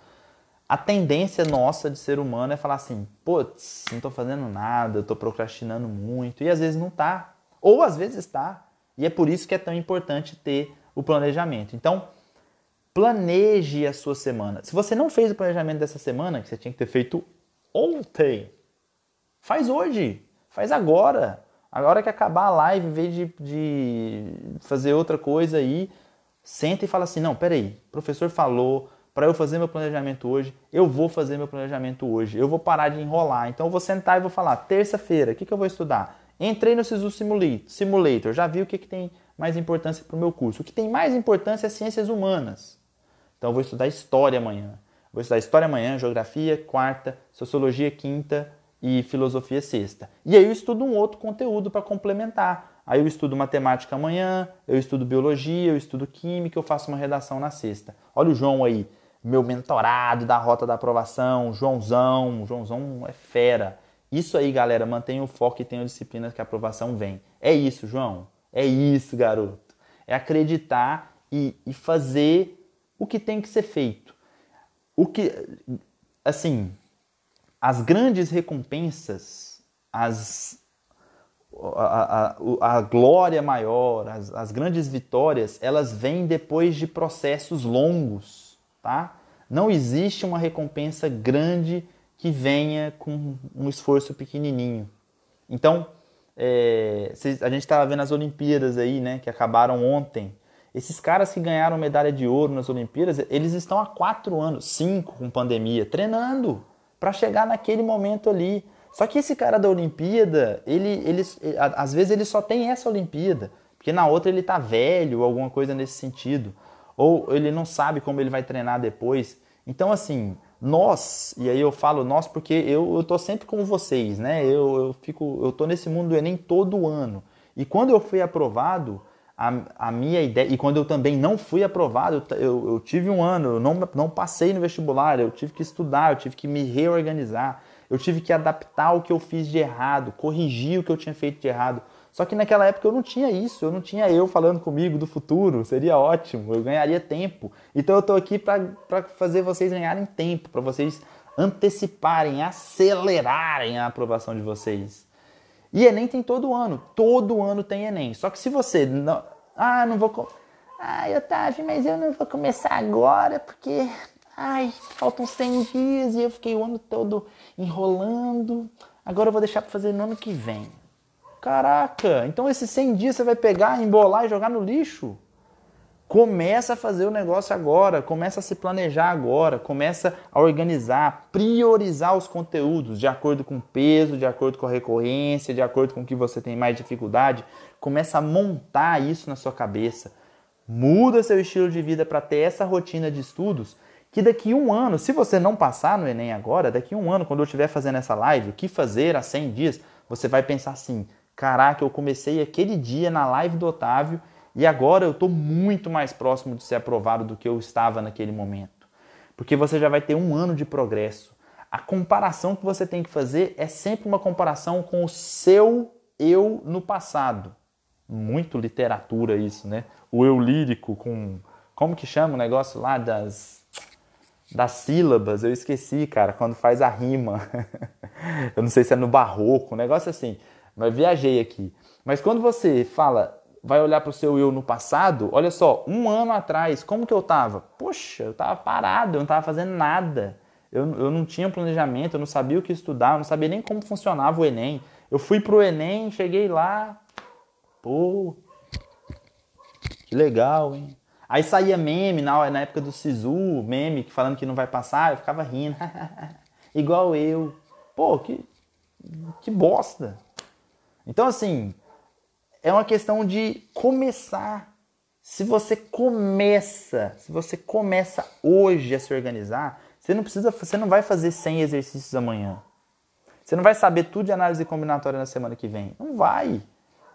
a tendência nossa de ser humano é falar assim: putz, não estou fazendo nada, estou procrastinando muito, e às vezes não está, ou às vezes está. E é por isso que é tão importante ter o planejamento. Então, planeje a sua semana. Se você não fez o planejamento dessa semana, que você tinha que ter feito ontem, faz hoje, faz agora. Agora que acabar a live, em vez de, de fazer outra coisa aí, senta e fala assim: não, peraí, o professor falou para eu fazer meu planejamento hoje, eu vou fazer meu planejamento hoje, eu vou parar de enrolar. Então eu vou sentar e vou falar: terça-feira, o que, que eu vou estudar? Entrei no SISU Simulator, já vi o que, que tem mais importância para o meu curso. O que tem mais importância é ciências humanas. Então eu vou estudar história amanhã. Vou estudar história amanhã, geografia quarta, sociologia quinta e filosofia sexta. E aí eu estudo um outro conteúdo para complementar. Aí eu estudo matemática amanhã, eu estudo biologia, eu estudo química, eu faço uma redação na sexta. Olha o João aí, meu mentorado da rota da aprovação, Joãozão, Joãozão é fera. Isso aí, galera, mantenha o foco e tenha disciplina que a aprovação vem. É isso, João. É isso, garoto. É acreditar e, e fazer o que tem que ser feito. O que, assim, as grandes recompensas, as, a, a, a glória maior, as, as grandes vitórias, elas vêm depois de processos longos, tá? Não existe uma recompensa grande que venha com um esforço pequenininho. Então, é, a gente estava vendo as Olimpíadas aí, né, que acabaram ontem. Esses caras que ganharam medalha de ouro nas Olimpíadas, eles estão há quatro anos, cinco com pandemia, treinando para chegar naquele momento ali. Só que esse cara da Olimpíada, ele, ele, às vezes ele só tem essa Olimpíada, porque na outra ele tá velho, alguma coisa nesse sentido, ou ele não sabe como ele vai treinar depois. Então, assim, nós, e aí eu falo nós porque eu, eu tô sempre com vocês, né? Eu, eu fico, eu tô nesse mundo do Enem todo ano. E quando eu fui aprovado, a, a minha ideia, e quando eu também não fui aprovado, eu, eu tive um ano, eu não, não passei no vestibular, eu tive que estudar, eu tive que me reorganizar, eu tive que adaptar o que eu fiz de errado, corrigir o que eu tinha feito de errado. Só que naquela época eu não tinha isso, eu não tinha eu falando comigo do futuro, seria ótimo, eu ganharia tempo. Então eu estou aqui para fazer vocês ganharem tempo, para vocês anteciparem, acelerarem a aprovação de vocês. E Enem tem todo ano, todo ano tem Enem. Só que se você não. Ah, não vou. Ai, Otávio, mas eu não vou começar agora porque. Ai, faltam 100 dias e eu fiquei o ano todo enrolando. Agora eu vou deixar para fazer no ano que vem. Caraca, então esses 100 dias você vai pegar, embolar e jogar no lixo? Começa a fazer o negócio agora, começa a se planejar agora, começa a organizar, priorizar os conteúdos de acordo com o peso, de acordo com a recorrência, de acordo com o que você tem mais dificuldade. Começa a montar isso na sua cabeça. Muda seu estilo de vida para ter essa rotina de estudos que daqui um ano, se você não passar no Enem agora, daqui um ano, quando eu estiver fazendo essa live, o que fazer há 100 dias, você vai pensar assim, Caraca, eu comecei aquele dia na live do Otávio e agora eu estou muito mais próximo de ser aprovado do que eu estava naquele momento. Porque você já vai ter um ano de progresso. A comparação que você tem que fazer é sempre uma comparação com o seu eu no passado. Muito literatura isso, né? O eu lírico com. Como que chama o negócio lá das. Das sílabas, eu esqueci, cara, quando faz a rima. eu não sei se é no barroco, um negócio assim. Mas viajei aqui. Mas quando você fala, vai olhar para o seu eu no passado, olha só, um ano atrás, como que eu estava? Poxa, eu estava parado, eu não estava fazendo nada. Eu, eu não tinha planejamento, eu não sabia o que estudar, eu não sabia nem como funcionava o Enem. Eu fui pro Enem, cheguei lá, pô, que legal, hein? Aí saía meme na, na época do Sisu, meme falando que não vai passar, eu ficava rindo, igual eu. Pô, que, que bosta. Então, assim, é uma questão de começar. Se você começa, se você começa hoje a se organizar, você não precisa, você não vai fazer 100 exercícios amanhã. Você não vai saber tudo de análise combinatória na semana que vem. Não vai.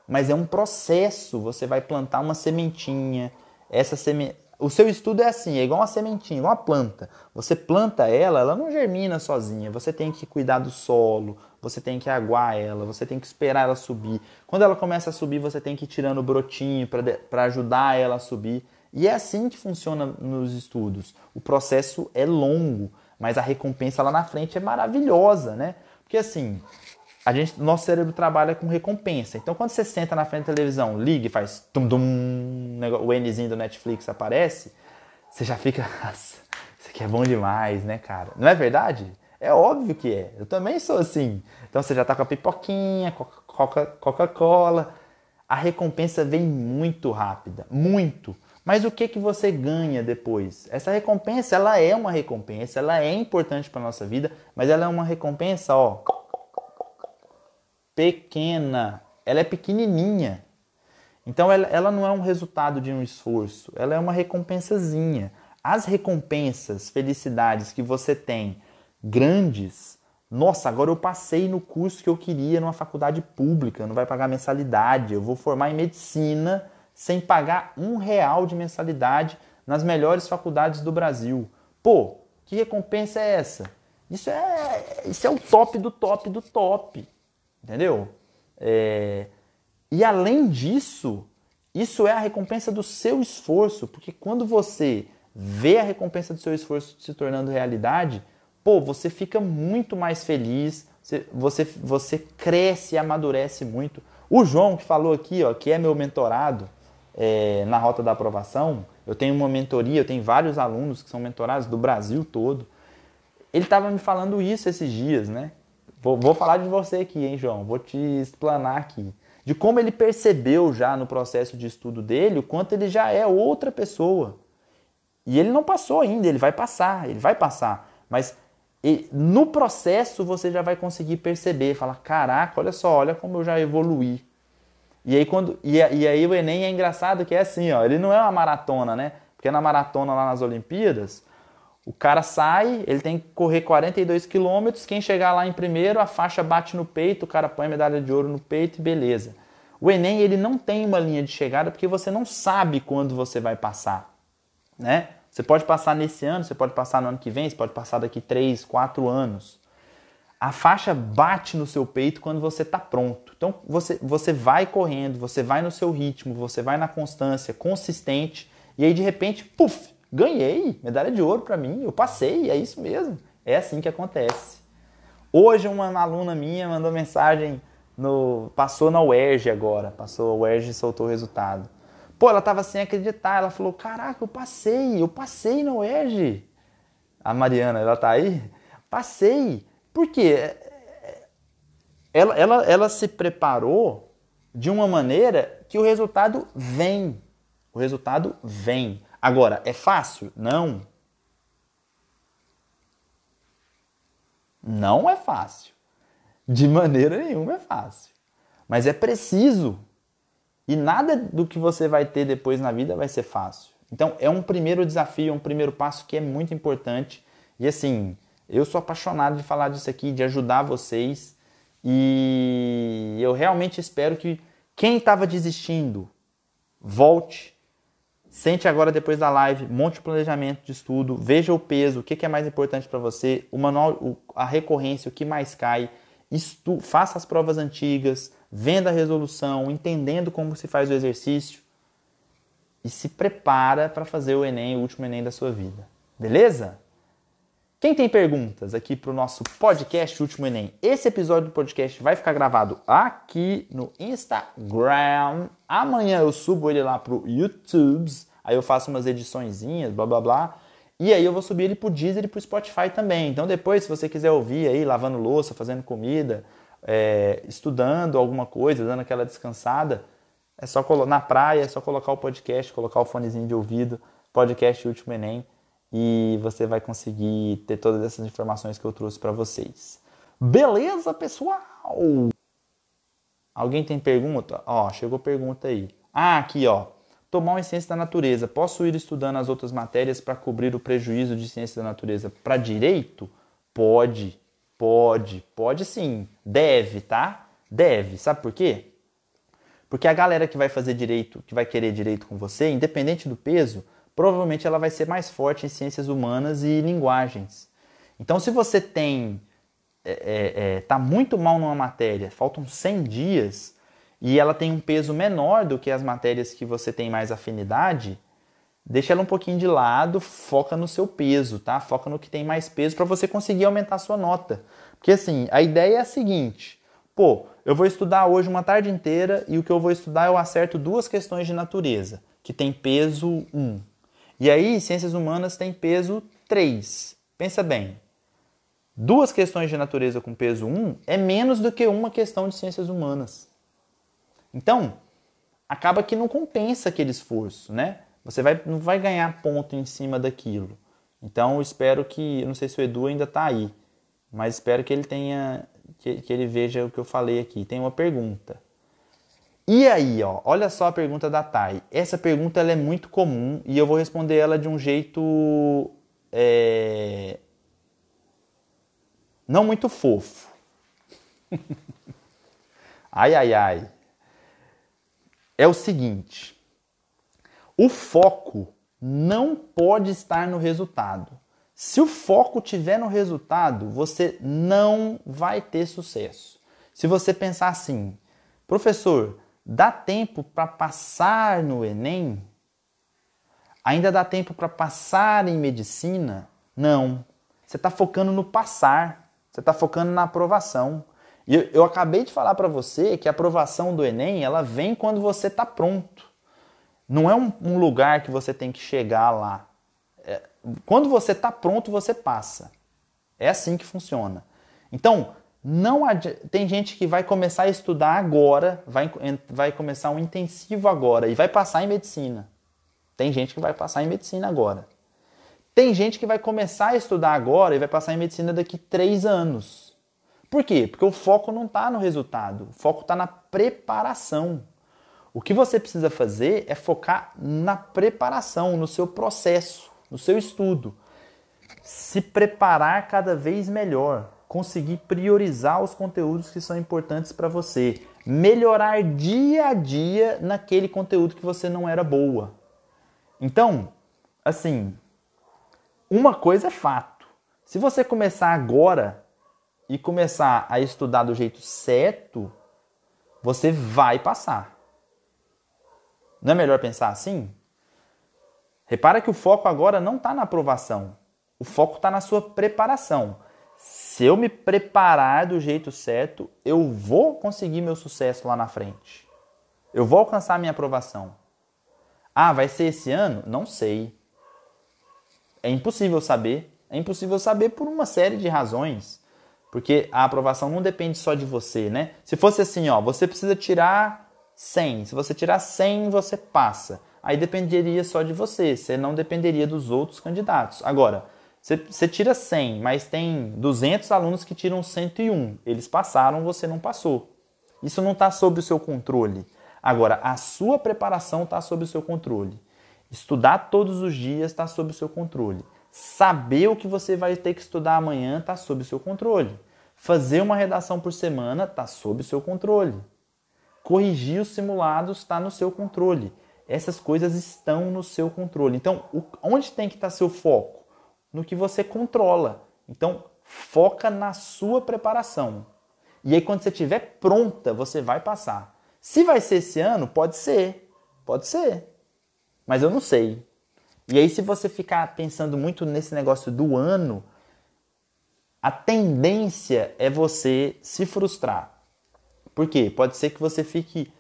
Mas é um processo. Você vai plantar uma sementinha. Essa seme... O seu estudo é assim, é igual uma sementinha, igual uma planta. Você planta ela, ela não germina sozinha. Você tem que cuidar do solo, você tem que aguar ela, você tem que esperar ela subir. Quando ela começa a subir, você tem que ir tirando o brotinho para ajudar ela a subir. E é assim que funciona nos estudos. O processo é longo, mas a recompensa lá na frente é maravilhosa, né? Porque assim, a gente, nosso cérebro trabalha com recompensa. Então, quando você senta na frente da televisão, liga e faz tum dum, o Nzinho do Netflix aparece, você já fica, isso aqui é bom demais, né, cara? Não é verdade? É óbvio que é. Eu também sou assim. Então você já tá com a pipoquinha, Coca-Cola. A recompensa vem muito rápida, muito. Mas o que que você ganha depois? Essa recompensa, ela é uma recompensa, ela é importante para nossa vida, mas ela é uma recompensa, ó, pequena. Ela é pequenininha. Então ela, ela não é um resultado de um esforço, ela é uma recompensazinha. As recompensas, felicidades que você tem grandes. Nossa, agora eu passei no curso que eu queria numa faculdade pública, não vai pagar mensalidade. Eu vou formar em medicina sem pagar um real de mensalidade nas melhores faculdades do Brasil. Pô, que recompensa é essa? Isso é, isso é o top do top do top. Entendeu? É... E além disso, isso é a recompensa do seu esforço, porque quando você vê a recompensa do seu esforço se tornando realidade, pô, você fica muito mais feliz, você, você, você cresce e amadurece muito. O João, que falou aqui, ó, que é meu mentorado é, na Rota da Aprovação, eu tenho uma mentoria, eu tenho vários alunos que são mentorados do Brasil todo. Ele estava me falando isso esses dias, né? Vou, vou falar de você aqui, hein, João? Vou te explanar aqui. De como ele percebeu já no processo de estudo dele o quanto ele já é outra pessoa. E ele não passou ainda, ele vai passar, ele vai passar. Mas e no processo você já vai conseguir perceber, falar, caraca, olha só, olha como eu já evoluí. E aí, quando, e, e aí o Enem é engraçado que é assim, ó, ele não é uma maratona, né? Porque na maratona lá nas Olimpíadas, o cara sai, ele tem que correr 42 quilômetros, quem chegar lá em primeiro, a faixa bate no peito, o cara põe a medalha de ouro no peito e beleza. O Enem, ele não tem uma linha de chegada porque você não sabe quando você vai passar, né? Você pode passar nesse ano, você pode passar no ano que vem, você pode passar daqui 3, 4 anos. A faixa bate no seu peito quando você está pronto. Então você, você vai correndo, você vai no seu ritmo, você vai na constância, consistente, e aí de repente, puf, ganhei, medalha de ouro para mim, eu passei, é isso mesmo. É assim que acontece. Hoje uma aluna minha mandou mensagem no passou na UERJ agora, passou a UERJ e soltou o resultado. Pô, ela tava sem acreditar. Ela falou: Caraca, eu passei, eu passei na UERJ. A Mariana, ela tá aí? Passei. Por quê? Ela, ela, ela se preparou de uma maneira que o resultado vem. O resultado vem. Agora, é fácil? Não. Não é fácil. De maneira nenhuma é fácil. Mas é preciso e nada do que você vai ter depois na vida vai ser fácil. Então é um primeiro desafio, um primeiro passo que é muito importante. E assim, eu sou apaixonado de falar disso aqui, de ajudar vocês. E eu realmente espero que quem estava desistindo, volte. Sente agora depois da live, monte o planejamento de estudo, veja o peso, o que é mais importante para você, o manual, a recorrência, o que mais cai, estu, faça as provas antigas, vendo a resolução, entendendo como se faz o exercício e se prepara para fazer o Enem, o último Enem da sua vida. Beleza? Quem tem perguntas aqui para o nosso podcast Último Enem? Esse episódio do podcast vai ficar gravado aqui no Instagram. Amanhã eu subo ele lá para o YouTube. Aí eu faço umas ediçõezinhas, blá blá blá. E aí eu vou subir ele para o Deezer e para o Spotify também. Então depois, se você quiser ouvir aí, lavando louça, fazendo comida, é, estudando alguma coisa, dando aquela descansada, é só na praia, é só colocar o podcast, colocar o fonezinho de ouvido, podcast Último Enem, e você vai conseguir ter todas essas informações que eu trouxe para vocês. Beleza, pessoal? Alguém tem pergunta? Ó, chegou pergunta aí. Ah, aqui, ó. tomar uma ciência da natureza, posso ir estudando as outras matérias para cobrir o prejuízo de ciência da natureza para direito? Pode, pode, pode sim. Deve, tá? Deve. Sabe por quê? Porque a galera que vai fazer direito, que vai querer direito com você, independente do peso, provavelmente ela vai ser mais forte em ciências humanas e linguagens. Então, se você tem é, é, é, tá muito mal numa matéria, faltam 100 dias e ela tem um peso menor do que as matérias que você tem mais afinidade, deixa ela um pouquinho de lado, foca no seu peso, tá? Foca no que tem mais peso para você conseguir aumentar a sua nota. Porque assim, a ideia é a seguinte: pô, eu vou estudar hoje uma tarde inteira e o que eu vou estudar eu acerto duas questões de natureza, que tem peso 1. E aí, ciências humanas tem peso 3. Pensa bem. Duas questões de natureza com peso 1 é menos do que uma questão de ciências humanas. Então, acaba que não compensa aquele esforço, né? Você vai, não vai ganhar ponto em cima daquilo. Então, espero que, não sei se o Edu ainda está aí, mas espero que ele tenha que, que ele veja o que eu falei aqui. Tem uma pergunta. E aí, ó, olha só a pergunta da Thay. Essa pergunta ela é muito comum e eu vou responder ela de um jeito é, não muito fofo. ai, ai, ai. É o seguinte: o foco não pode estar no resultado. Se o foco tiver no resultado, você não vai ter sucesso. Se você pensar assim, professor, dá tempo para passar no Enem? Ainda dá tempo para passar em medicina? Não. Você está focando no passar, você está focando na aprovação. E eu, eu acabei de falar para você que a aprovação do Enem ela vem quando você está pronto. Não é um, um lugar que você tem que chegar lá. É, quando você está pronto, você passa. É assim que funciona. Então, não tem gente que vai começar a estudar agora, vai, vai começar um intensivo agora e vai passar em medicina. Tem gente que vai passar em medicina agora. Tem gente que vai começar a estudar agora e vai passar em medicina daqui três anos. Por quê? Porque o foco não está no resultado, o foco está na preparação. O que você precisa fazer é focar na preparação, no seu processo no seu estudo, se preparar cada vez melhor, conseguir priorizar os conteúdos que são importantes para você, melhorar dia a dia naquele conteúdo que você não era boa. Então, assim, uma coisa é fato. Se você começar agora e começar a estudar do jeito certo, você vai passar. Não é melhor pensar assim? Repara que o foco agora não está na aprovação, o foco está na sua preparação. Se eu me preparar do jeito certo, eu vou conseguir meu sucesso lá na frente. Eu vou alcançar minha aprovação. Ah, vai ser esse ano? Não sei. É impossível saber. É impossível saber por uma série de razões. Porque a aprovação não depende só de você, né? Se fosse assim, ó, você precisa tirar 100. Se você tirar 100, você passa aí dependeria só de você, você não dependeria dos outros candidatos. Agora, você, tira 100, mas tem 200 alunos que tiram 101. Eles passaram, você não passou. Isso não está sob o seu controle. Agora, a sua preparação está sob o seu controle. Estudar todos os dias está sob o seu controle. Saber o que você vai ter que estudar amanhã está sob o seu controle. Fazer uma redação por semana está sob o seu controle. Corrigir os simulados está no seu controle essas coisas estão no seu controle. Então, onde tem que estar seu foco? No que você controla. Então, foca na sua preparação. E aí, quando você estiver pronta, você vai passar. Se vai ser esse ano, pode ser. Pode ser. Mas eu não sei. E aí, se você ficar pensando muito nesse negócio do ano, a tendência é você se frustrar. Por quê? Pode ser que você fique.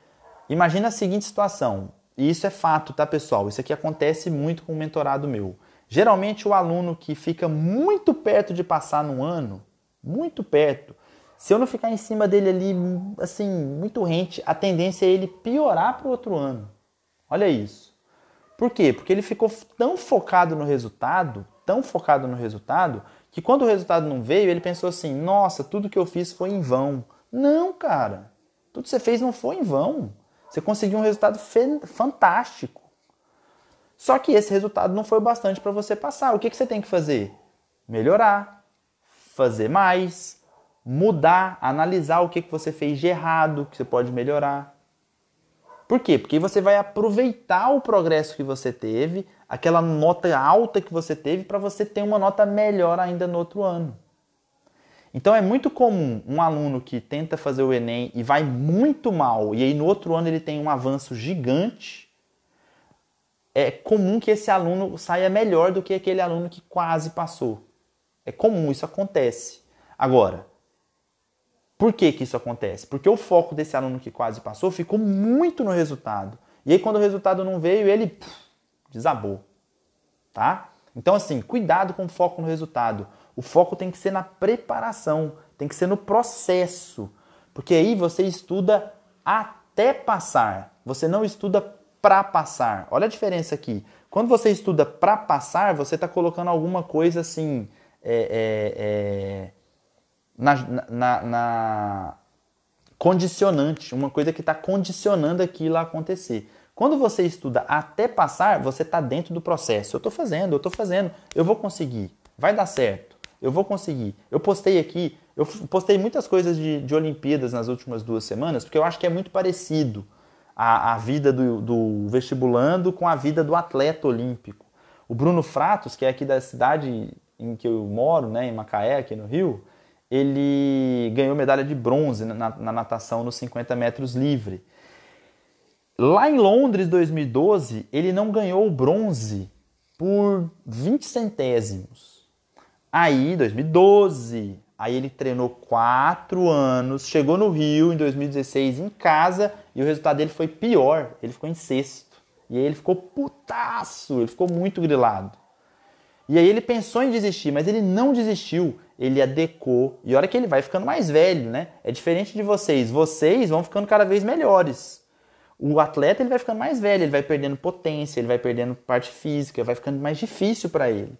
Imagina a seguinte situação: e isso é fato, tá, pessoal? Isso aqui acontece muito com o mentorado meu. Geralmente o aluno que fica muito perto de passar no ano, muito perto, se eu não ficar em cima dele ali, assim, muito rente, a tendência é ele piorar para o outro ano. Olha isso. Por quê? Porque ele ficou tão focado no resultado, tão focado no resultado, que quando o resultado não veio, ele pensou assim: nossa, tudo que eu fiz foi em vão. Não, cara. Tudo que você fez não foi em vão. Você conseguiu um resultado fantástico. Só que esse resultado não foi bastante para você passar. O que, que você tem que fazer? Melhorar, fazer mais, mudar, analisar o que, que você fez de errado, que você pode melhorar. Por quê? Porque você vai aproveitar o progresso que você teve, aquela nota alta que você teve, para você ter uma nota melhor ainda no outro ano. Então é muito comum um aluno que tenta fazer o Enem e vai muito mal, e aí no outro ano ele tem um avanço gigante. É comum que esse aluno saia melhor do que aquele aluno que quase passou. É comum, isso acontece. Agora, por que, que isso acontece? Porque o foco desse aluno que quase passou ficou muito no resultado. E aí, quando o resultado não veio, ele desabou. Tá? Então, assim, cuidado com o foco no resultado. O foco tem que ser na preparação, tem que ser no processo. Porque aí você estuda até passar. Você não estuda para passar. Olha a diferença aqui. Quando você estuda para passar, você está colocando alguma coisa assim. É, é, é, na, na, na condicionante, uma coisa que está condicionando aquilo a acontecer. Quando você estuda até passar, você está dentro do processo. Eu estou fazendo, eu estou fazendo, eu vou conseguir, vai dar certo, eu vou conseguir. Eu postei aqui, eu postei muitas coisas de, de Olimpíadas nas últimas duas semanas, porque eu acho que é muito parecido a, a vida do, do vestibulando com a vida do atleta olímpico. O Bruno Fratos, que é aqui da cidade em que eu moro, né, em Macaé, aqui no Rio, ele ganhou medalha de bronze na, na natação nos 50 metros livre. Lá em Londres, 2012, ele não ganhou o bronze por 20 centésimos. Aí, 2012, aí ele treinou quatro anos, chegou no Rio em 2016 em casa e o resultado dele foi pior. Ele ficou em sexto. E aí ele ficou putaço, ele ficou muito grilado. E aí ele pensou em desistir, mas ele não desistiu ele adequou. E olha que ele vai ficando mais velho, né? É diferente de vocês. Vocês vão ficando cada vez melhores. O atleta ele vai ficando mais velho, ele vai perdendo potência, ele vai perdendo parte física, vai ficando mais difícil para ele.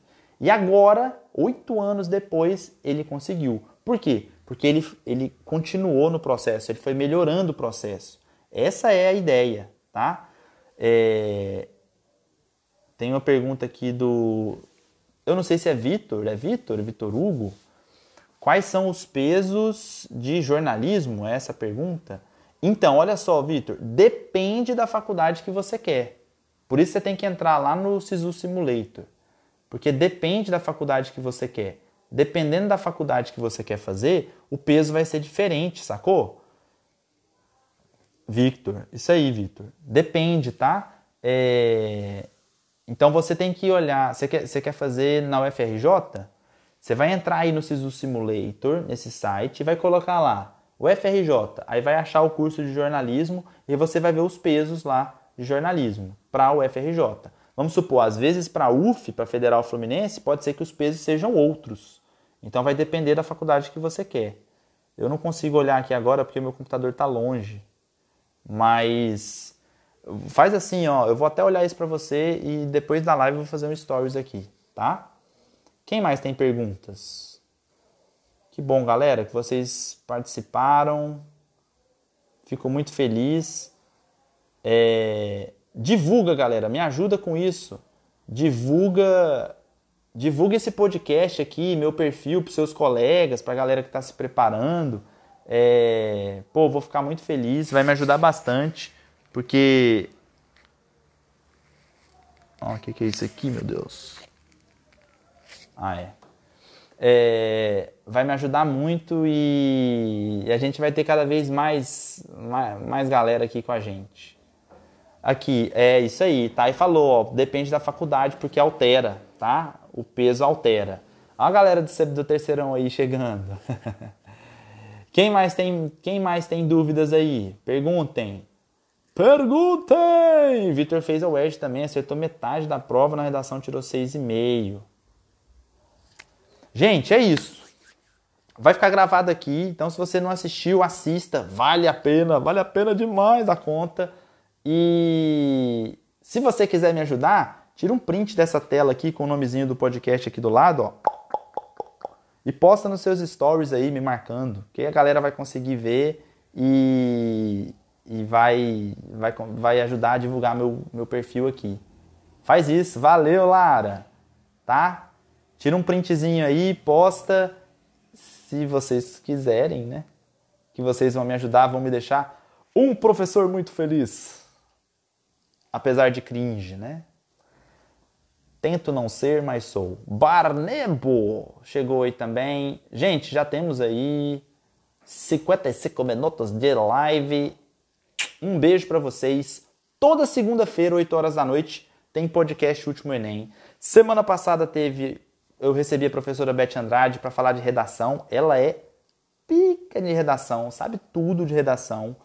E agora, oito anos depois, ele conseguiu. Por quê? Porque ele, ele continuou no processo, ele foi melhorando o processo. Essa é a ideia, tá? É... Tem uma pergunta aqui do. Eu não sei se é Vitor, é Vitor? Vitor Hugo? Quais são os pesos de jornalismo? É essa pergunta. Então, olha só, Vitor, depende da faculdade que você quer. Por isso você tem que entrar lá no Sisu Simulator. Porque depende da faculdade que você quer. Dependendo da faculdade que você quer fazer, o peso vai ser diferente, sacou? Victor, isso aí, Victor. Depende, tá? É... Então você tem que olhar. Você quer, você quer fazer na UFRJ? Você vai entrar aí no Sisu Simulator, nesse site, e vai colocar lá o FRJ. Aí vai achar o curso de jornalismo e você vai ver os pesos lá de jornalismo para o FRJ. Vamos supor, às vezes para a UF, para Federal Fluminense, pode ser que os pesos sejam outros. Então vai depender da faculdade que você quer. Eu não consigo olhar aqui agora porque meu computador está longe. Mas faz assim, ó, eu vou até olhar isso para você e depois da live eu vou fazer um stories aqui, tá? Quem mais tem perguntas? Que bom, galera, que vocês participaram. Fico muito feliz. É... Divulga, galera, me ajuda com isso. Divulga, divulga esse podcast aqui, meu perfil para seus colegas, para a galera que está se preparando. É... Pô, vou ficar muito feliz, vai me ajudar bastante, porque. Ó, o que, que é isso aqui, meu Deus? Ah, é. é. vai me ajudar muito e a gente vai ter cada vez mais, mais, mais galera aqui com a gente. Aqui, é isso aí, tá? E falou, ó, depende da faculdade porque altera, tá? O peso altera. Olha a galera do, do terceirão aí chegando. quem, mais tem, quem mais tem dúvidas aí? Perguntem. Perguntem! Vitor fez a wedge também, acertou metade da prova, na redação tirou 6,5. Gente, é isso. Vai ficar gravado aqui, então se você não assistiu, assista, vale a pena, vale a pena demais a conta. E se você quiser me ajudar, tira um print dessa tela aqui com o nomezinho do podcast aqui do lado, ó. E posta nos seus stories aí me marcando, que a galera vai conseguir ver e, e vai, vai, vai ajudar a divulgar meu, meu perfil aqui. Faz isso. Valeu, Lara. Tá? Tira um printzinho aí, posta se vocês quiserem, né? Que vocês vão me ajudar, vão me deixar um professor muito feliz. Apesar de cringe, né? Tento não ser, mas sou. Barnebo chegou aí também. Gente, já temos aí 55 minutos de live. Um beijo para vocês. Toda segunda-feira, 8 horas da noite, tem podcast Último Enem. Semana passada teve, eu recebi a professora Beth Andrade para falar de redação. Ela é pica de redação, sabe tudo de redação.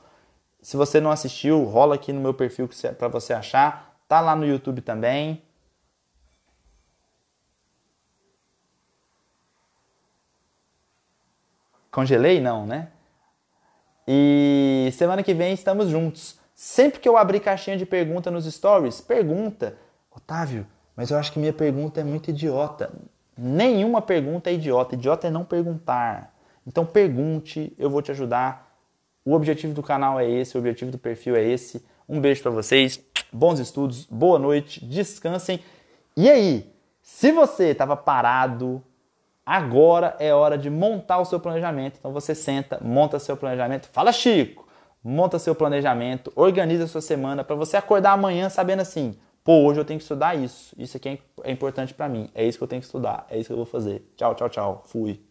Se você não assistiu, rola aqui no meu perfil para você achar. Tá lá no YouTube também. Congelei? Não, né? E semana que vem estamos juntos. Sempre que eu abrir caixinha de pergunta nos stories, pergunta. Otávio, mas eu acho que minha pergunta é muito idiota. Nenhuma pergunta é idiota. Idiota é não perguntar. Então pergunte, eu vou te ajudar. O objetivo do canal é esse, o objetivo do perfil é esse. Um beijo para vocês, bons estudos, boa noite, descansem. E aí, se você estava parado, Agora é hora de montar o seu planejamento. Então você senta, monta seu planejamento. Fala, Chico! Monta seu planejamento, organiza sua semana para você acordar amanhã sabendo assim: pô, hoje eu tenho que estudar isso. Isso aqui é importante para mim. É isso que eu tenho que estudar. É isso que eu vou fazer. Tchau, tchau, tchau. Fui.